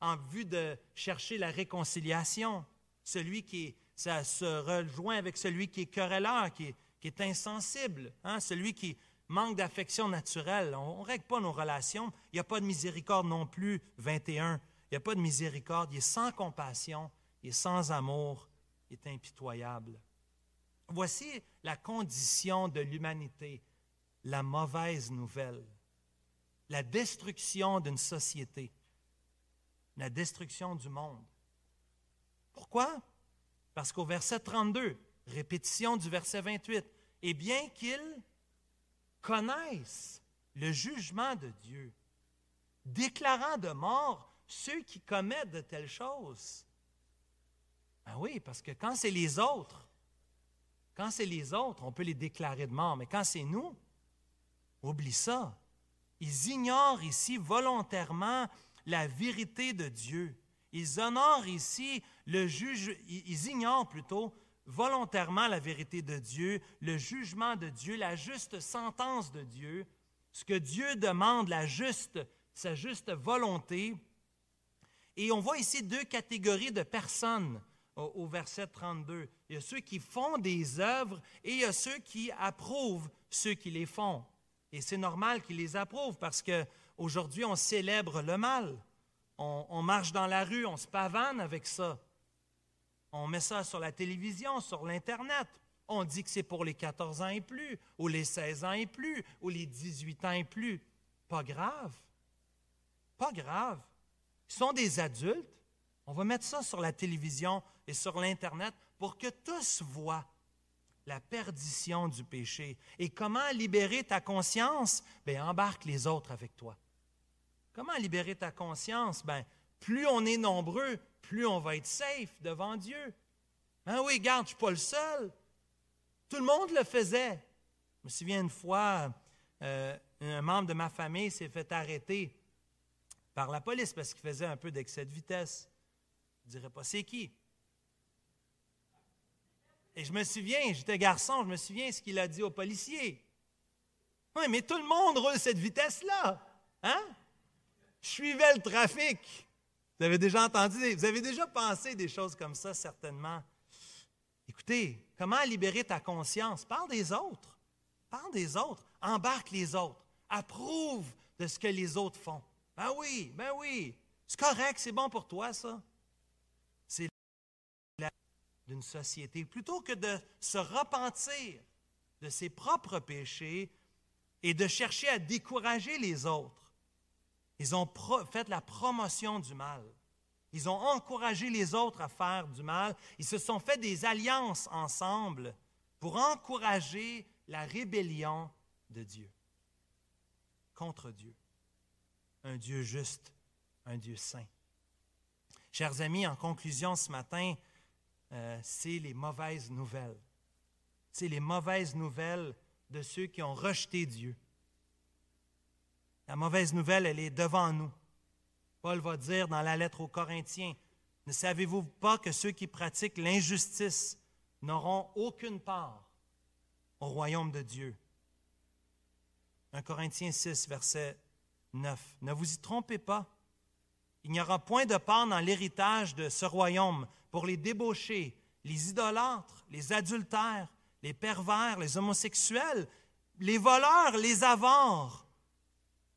en vue de chercher la réconciliation, celui qui se rejoint avec celui qui est querelleur, qui est, qui est insensible, hein? celui qui manque d'affection naturelle. On ne règle pas nos relations. Il n'y a pas de miséricorde non plus, 21. Il n'y a pas de miséricorde. Il est sans compassion, il est sans amour, il est impitoyable. Voici la condition de l'humanité, la mauvaise nouvelle, la destruction d'une société, la destruction du monde. Pourquoi? Parce qu'au verset 32, répétition du verset 28, et bien qu'il connaissent le jugement de Dieu, déclarant de mort ceux qui commettent de telles choses. Ben oui, parce que quand c'est les autres, quand c'est les autres, on peut les déclarer de mort, mais quand c'est nous, oublie ça. Ils ignorent ici volontairement la vérité de Dieu. Ils honorent ici le juge, ils ignorent plutôt volontairement la vérité de Dieu, le jugement de Dieu, la juste sentence de Dieu, ce que Dieu demande, la juste, sa juste volonté. Et on voit ici deux catégories de personnes au, verset 32. Il y a ceux qui font des œuvres et il y a ceux qui approuvent ceux qui les font. Et c'est normal qu'ils les approuvent parce qu'aujourd'hui, on célèbre le mal. on marche dans la rue, on se pavane avec ça. On met ça sur la télévision, sur l'Internet. On dit que c'est pour les 14 ans et plus, ou les 16 ans et plus, ou les 18 ans et plus. Pas grave. Pas grave. Ils sont des adultes. On va mettre ça sur la télévision et sur l'Internet pour que tous voient la perdition du péché. Et comment libérer ta conscience? Bien, embarque les autres avec toi. Comment libérer ta conscience? Bien, plus on est nombreux, plus on va être safe devant Dieu. Ah oui, garde, je ne suis pas le seul. Tout le monde le faisait. Je me souviens une fois, euh, un membre de ma famille s'est fait arrêter par la police parce qu'il faisait un peu d'excès de vitesse. Je ne dirais pas c'est qui? Et je me souviens, j'étais garçon, je me souviens ce qu'il a dit au policier. Oui, mais tout le monde roule cette vitesse-là. Hein? Je suivais le trafic. Vous avez déjà entendu, vous avez déjà pensé des choses comme ça, certainement. Écoutez, comment libérer ta conscience? Parle des autres. Parle des autres. Embarque les autres. Approuve de ce que les autres font. Ben oui, ben oui. C'est correct, c'est bon pour toi, ça. C'est d'une société. Plutôt que de se repentir de ses propres péchés et de chercher à décourager les autres, ils ont fait la promotion du mal. Ils ont encouragé les autres à faire du mal. Ils se sont fait des alliances ensemble pour encourager la rébellion de Dieu contre Dieu. Un Dieu juste, un Dieu saint. Chers amis, en conclusion ce matin, euh, c'est les mauvaises nouvelles. C'est les mauvaises nouvelles de ceux qui ont rejeté Dieu. La mauvaise nouvelle, elle est devant nous. Paul va dire dans la lettre aux Corinthiens, ne savez-vous pas que ceux qui pratiquent l'injustice n'auront aucune part au royaume de Dieu? 1 Corinthiens 6, verset 9. Ne vous y trompez pas. Il n'y aura point de part dans l'héritage de ce royaume pour les débauchés, les idolâtres, les adultères, les pervers, les homosexuels, les voleurs, les avares,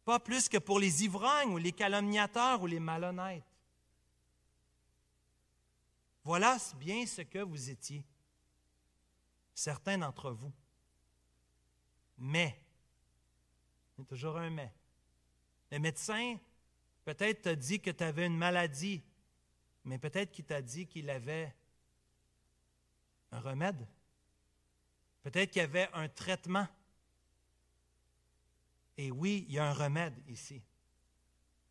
pas plus que pour les ivrognes ou les calomniateurs ou les malhonnêtes. Voilà bien ce que vous étiez, certains d'entre vous. Mais, il y a toujours un mais. Le médecin peut-être t'a dit que tu avais une maladie, mais peut-être qu'il t'a dit qu'il avait un remède. Peut-être qu'il avait un traitement. Et oui, il y a un remède ici.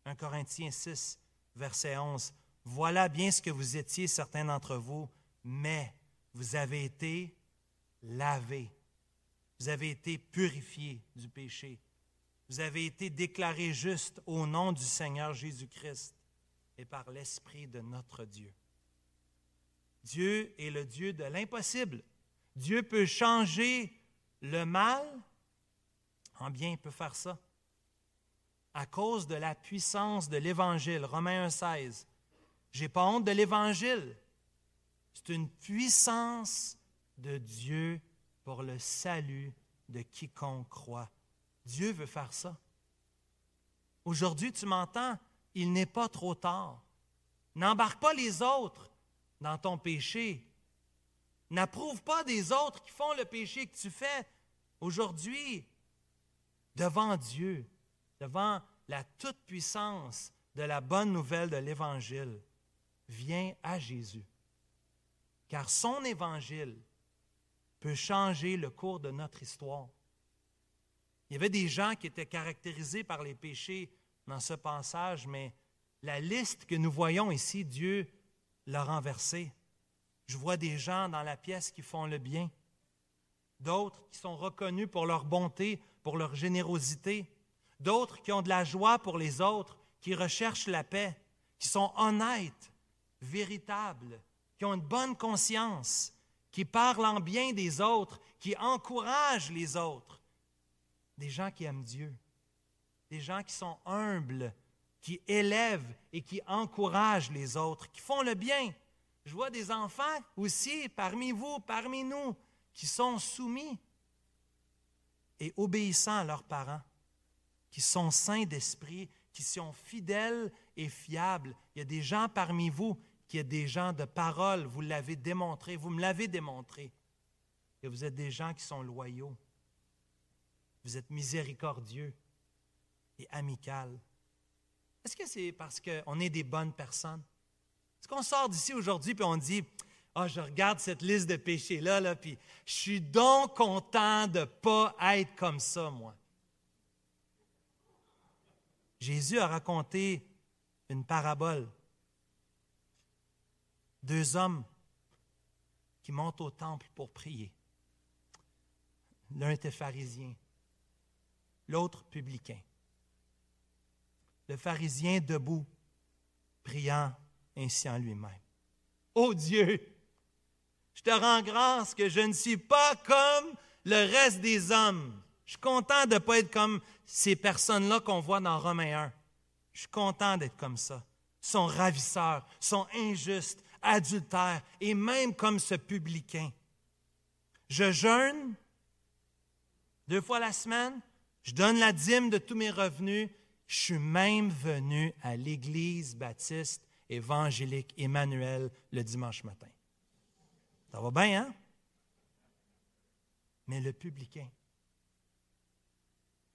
1 Corinthiens 6, verset 11. Voilà bien ce que vous étiez, certains d'entre vous, mais vous avez été lavés. Vous avez été purifiés du péché. Vous avez été déclarés justes au nom du Seigneur Jésus-Christ et par l'Esprit de notre Dieu. Dieu est le Dieu de l'impossible. Dieu peut changer le mal en bien, peut faire ça. À cause de la puissance de l'Évangile, Romains 1,16. Je n'ai pas honte de l'Évangile. C'est une puissance de Dieu pour le salut de quiconque croit. Dieu veut faire ça. Aujourd'hui, tu m'entends, il n'est pas trop tard. N'embarque pas les autres dans ton péché. N'approuve pas des autres qui font le péché que tu fais. Aujourd'hui, devant Dieu, devant la toute-puissance de la bonne nouvelle de l'Évangile, viens à Jésus. Car son Évangile peut changer le cours de notre histoire. Il y avait des gens qui étaient caractérisés par les péchés dans ce passage, mais la liste que nous voyons ici, Dieu l'a renversée. Je vois des gens dans la pièce qui font le bien, d'autres qui sont reconnus pour leur bonté, pour leur générosité, d'autres qui ont de la joie pour les autres, qui recherchent la paix, qui sont honnêtes, véritables, qui ont une bonne conscience, qui parlent en bien des autres, qui encouragent les autres. Des gens qui aiment Dieu, des gens qui sont humbles, qui élèvent et qui encouragent les autres, qui font le bien. Je vois des enfants aussi parmi vous, parmi nous, qui sont soumis et obéissants à leurs parents, qui sont saints d'esprit, qui sont fidèles et fiables. Il y a des gens parmi vous qui sont des gens de parole, vous l'avez démontré, vous me l'avez démontré. Et vous êtes des gens qui sont loyaux. Vous êtes miséricordieux et amical. Est-ce que c'est parce qu'on est des bonnes personnes? Est-ce qu'on sort d'ici aujourd'hui et on dit Ah, je regarde cette liste de péchés-là, là, puis je suis donc content de ne pas être comme ça, moi. Jésus a raconté une parabole. Deux hommes qui montent au temple pour prier. L'un était pharisien, l'autre publicain. Le pharisien debout, priant ainsi en lui-même. Ô Dieu, je te rends grâce que je ne suis pas comme le reste des hommes. Je suis content de ne pas être comme ces personnes-là qu'on voit dans Romains 1. Je suis content d'être comme ça. Ils sont ravisseurs, sont injustes, adultères, et même comme ce publicain. Je jeûne deux fois la semaine, je donne la dîme de tous mes revenus, je suis même venu à l'Église baptiste évangélique Emmanuel le dimanche matin. Ça va bien, hein? Mais le publicain,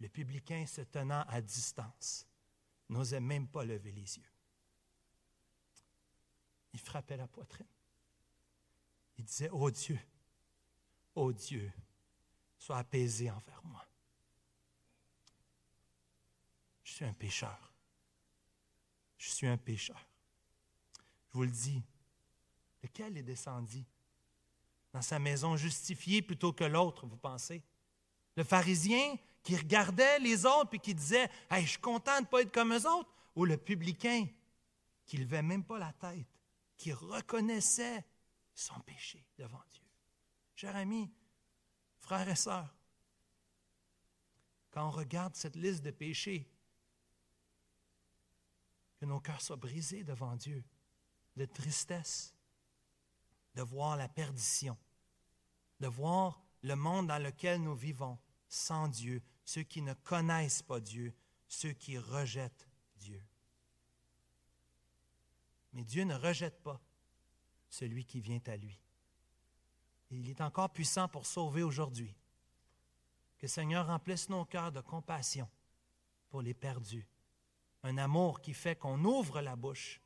le publicain se tenant à distance, n'osait même pas lever les yeux. Il frappait la poitrine. Il disait, Oh Dieu, oh Dieu, sois apaisé envers moi. Je suis un pécheur. Je suis un pécheur. Je vous le dis, lequel est descendu dans sa maison justifié plutôt que l'autre, vous pensez? Le pharisien qui regardait les autres et qui disait hey, Je suis content de ne pas être comme eux autres, ou le publicain qui ne levait même pas la tête, qui reconnaissait son péché devant Dieu. Chers amis, frères et sœurs, quand on regarde cette liste de péchés, que nos cœurs soient brisés devant Dieu, de tristesse, de voir la perdition, de voir le monde dans lequel nous vivons sans Dieu, ceux qui ne connaissent pas Dieu, ceux qui rejettent Dieu. Mais Dieu ne rejette pas celui qui vient à lui. Il est encore puissant pour sauver aujourd'hui. Que Seigneur remplisse nos cœurs de compassion pour les perdus. Un amour qui fait qu'on ouvre la bouche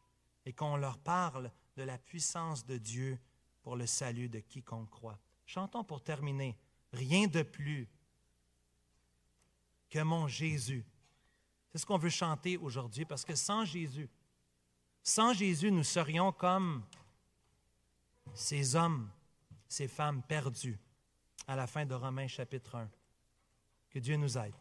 et qu'on leur parle de la puissance de Dieu pour le salut de quiconque croit. Chantons pour terminer. Rien de plus que mon Jésus. C'est ce qu'on veut chanter aujourd'hui parce que sans Jésus, sans Jésus, nous serions comme ces hommes, ces femmes perdus à la fin de Romains chapitre 1. Que Dieu nous aide.